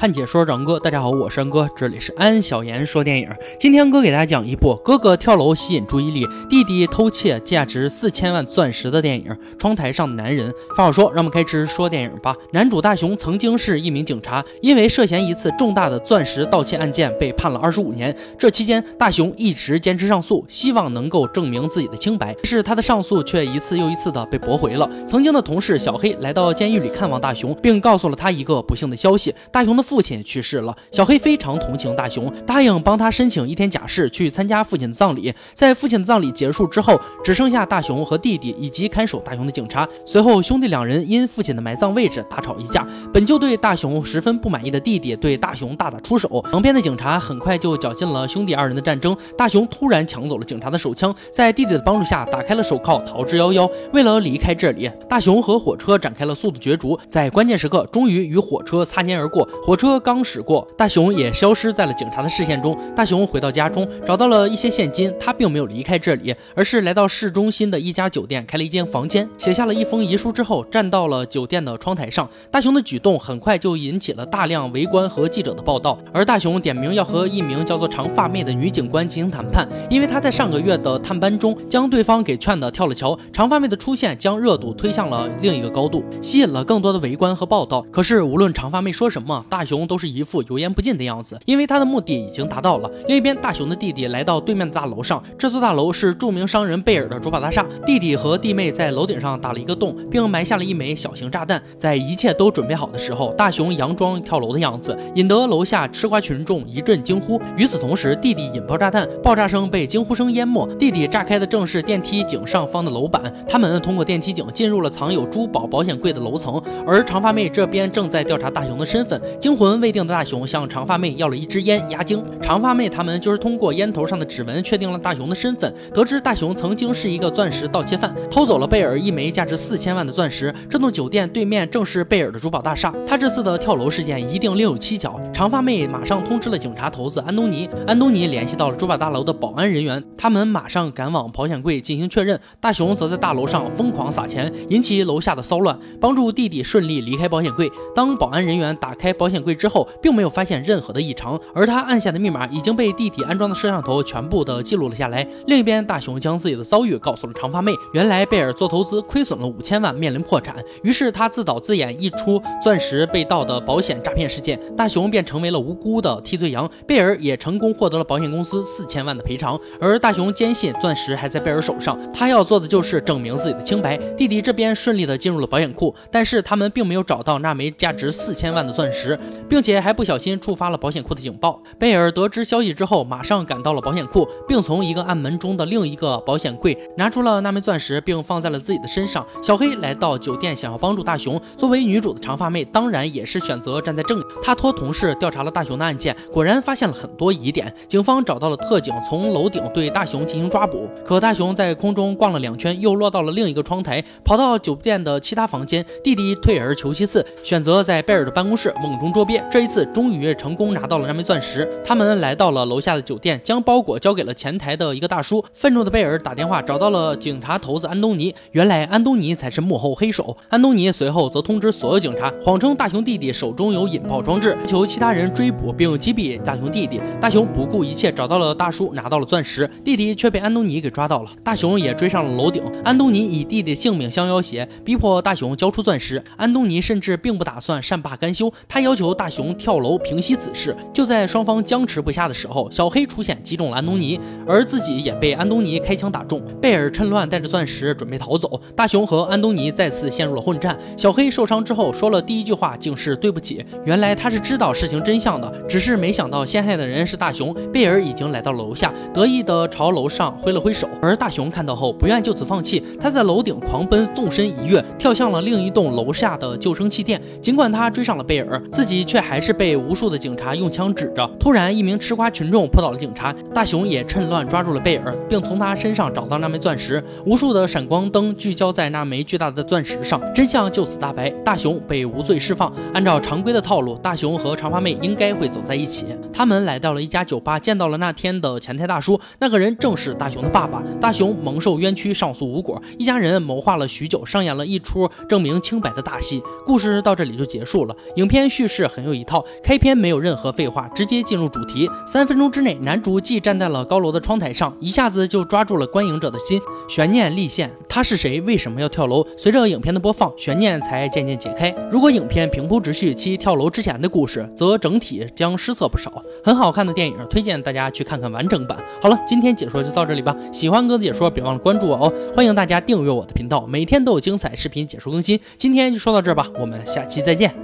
看解说长哥，大家好，我是安哥，这里是安小言说电影。今天哥给大家讲一部哥哥跳楼吸引注意力，弟弟偷窃价值四千万钻石的电影《窗台上的男人》。话少说，让我们开始说电影吧。男主大雄曾经是一名警察，因为涉嫌一次重大的钻石盗窃案件被判了二十五年。这期间，大雄一直坚持上诉，希望能够证明自己的清白。但是他的上诉却一次又一次的被驳回了。曾经的同事小黑来到监狱里看望大雄，并告诉了他一个不幸的消息：大雄的。父亲去世了，小黑非常同情大雄，答应帮他申请一天假释去参加父亲的葬礼。在父亲的葬礼结束之后，只剩下大雄和弟弟以及看守大雄的警察。随后，兄弟两人因父亲的埋葬位置大吵一架。本就对大雄十分不满意的弟弟对大雄大打出手，旁边的警察很快就搅进了兄弟二人的战争。大雄突然抢走了警察的手枪，在弟弟的帮助下打开了手铐，逃之夭夭。为了离开这里，大雄和火车展开了速度角逐，在关键时刻终于与火车擦肩而过。火车刚驶过，大雄也消失在了警察的视线中。大雄回到家中，找到了一些现金。他并没有离开这里，而是来到市中心的一家酒店，开了一间房间，写下了一封遗书之后，站到了酒店的窗台上。大雄的举动很快就引起了大量围观和记者的报道。而大雄点名要和一名叫做长发妹的女警官进行谈判，因为他在上个月的探班中将对方给劝的跳了桥。长发妹的出现将热度推向了另一个高度，吸引了更多的围观和报道。可是无论长发妹说什么，大熊都是。一副油盐不进的样子，因为他的目的已经达到了。另一边，大雄的弟弟来到对面的大楼上，这座大楼是著名商人贝尔的珠宝大厦。弟弟和弟妹在楼顶上打了一个洞，并埋下了一枚小型炸弹。在一切都准备好的时候，大雄佯装跳楼的样子，引得楼下吃瓜群众一阵惊呼。与此同时，弟弟引爆炸弹，爆炸声被惊呼声淹没。弟弟炸开的正是电梯井上方的楼板，他们通过电梯井进入了藏有珠宝保险柜的楼层。而长发妹这边正在调查大雄的身份，惊魂未定的。大雄向长发妹要了一支烟压惊，长发妹他们就是通过烟头上的指纹确定了大雄的身份，得知大雄曾经是一个钻石盗窃犯，偷走了贝尔一枚价值四千万的钻石。这栋酒店对面正是贝尔的珠宝大厦，他这次的跳楼事件一定另有蹊跷。长发妹马上通知了警察头子安东尼，安东尼联系到了珠宝大楼的保安人员，他们马上赶往保险柜进行确认。大雄则在大楼上疯狂撒钱，引起楼下的骚乱，帮助弟弟顺利离开保险柜。当保安人员打开保险柜之后，并没有发现任何的异常，而他按下的密码已经被弟弟安装的摄像头全部的记录了下来。另一边，大雄将自己的遭遇告诉了长发妹。原来贝尔做投资亏损了五千万，面临破产，于是他自导自演一出钻石被盗的保险诈骗事件，大雄便成为了无辜的替罪羊。贝尔也成功获得了保险公司四千万的赔偿。而大雄坚信钻石还在贝尔手上，他要做的就是证明自己的清白。弟弟这边顺利的进入了保险库，但是他们并没有找到那枚价值四千万的钻石，并且还不小心。触发了保险库的警报。贝尔得知消息之后，马上赶到了保险库，并从一个暗门中的另一个保险柜拿出了那枚钻石，并放在了自己的身上。小黑来到酒店，想要帮助大雄。作为女主的长发妹，当然也是选择站在正。她托同事调查了大雄的案件，果然发现了很多疑点。警方找到了特警，从楼顶对大雄进行抓捕。可大雄在空中逛了两圈，又落到了另一个窗台，跑到酒店的其他房间。弟弟退而求其次，选择在贝尔的办公室梦中捉这一次，终于。成功拿到了那枚钻石。他们来到了楼下的酒店，将包裹交给了前台的一个大叔。愤怒的贝尔打电话找到了警察头子安东尼。原来安东尼才是幕后黑手。安东尼随后则通知所有警察，谎称大雄弟弟手中有引爆装置，求其他人追捕并击毙大雄弟弟。大雄不顾一切找到了大叔，拿到了钻石。弟弟却被安东尼给抓到了。大雄也追上了楼顶。安东尼以弟弟性命相要挟，逼迫大雄交出钻石。安东尼甚至并不打算善罢甘休，他要求大雄跳楼。平息此事，就在双方僵持不下的时候，小黑出现击中了安东尼，而自己也被安东尼开枪打中。贝尔趁乱带着钻石准备逃走，大雄和安东尼再次陷入了混战。小黑受伤之后说了第一句话竟是对不起，原来他是知道事情真相的，只是没想到陷害的人是大雄。贝尔已经来到楼下，得意的朝楼上挥了挥手，而大雄看到后不愿就此放弃，他在楼顶狂奔，纵身一跃，跳向了另一栋楼下的救生气垫。尽管他追上了贝尔，自己却还是被无。数的警察用枪指着，突然一名吃瓜群众扑倒了警察，大雄也趁乱抓住了贝尔，并从他身上找到那枚钻石。无数的闪光灯聚焦在那枚巨大的钻石上，真相就此大白，大雄被无罪释放。按照常规的套路，大雄和长发妹应该会走在一起。他们来到了一家酒吧，见到了那天的前台大叔，那个人正是大雄的爸爸。大雄蒙受冤屈，上诉无果，一家人谋划了许久，上演了一出证明清白的大戏。故事到这里就结束了。影片叙事很有一套。开篇没有任何废话，直接进入主题。三分钟之内，男主既站在了高楼的窗台上，一下子就抓住了观影者的心，悬念立现。他是谁？为什么要跳楼？随着影片的播放，悬念才渐渐解开。如果影片平铺直叙其跳楼之前的故事，则整体将失色不少。很好看的电影，推荐大家去看看完整版。好了，今天解说就到这里吧。喜欢哥的解说，别忘了关注我哦。欢迎大家订阅我的频道，每天都有精彩视频解说更新。今天就说到这儿吧，我们下期再见。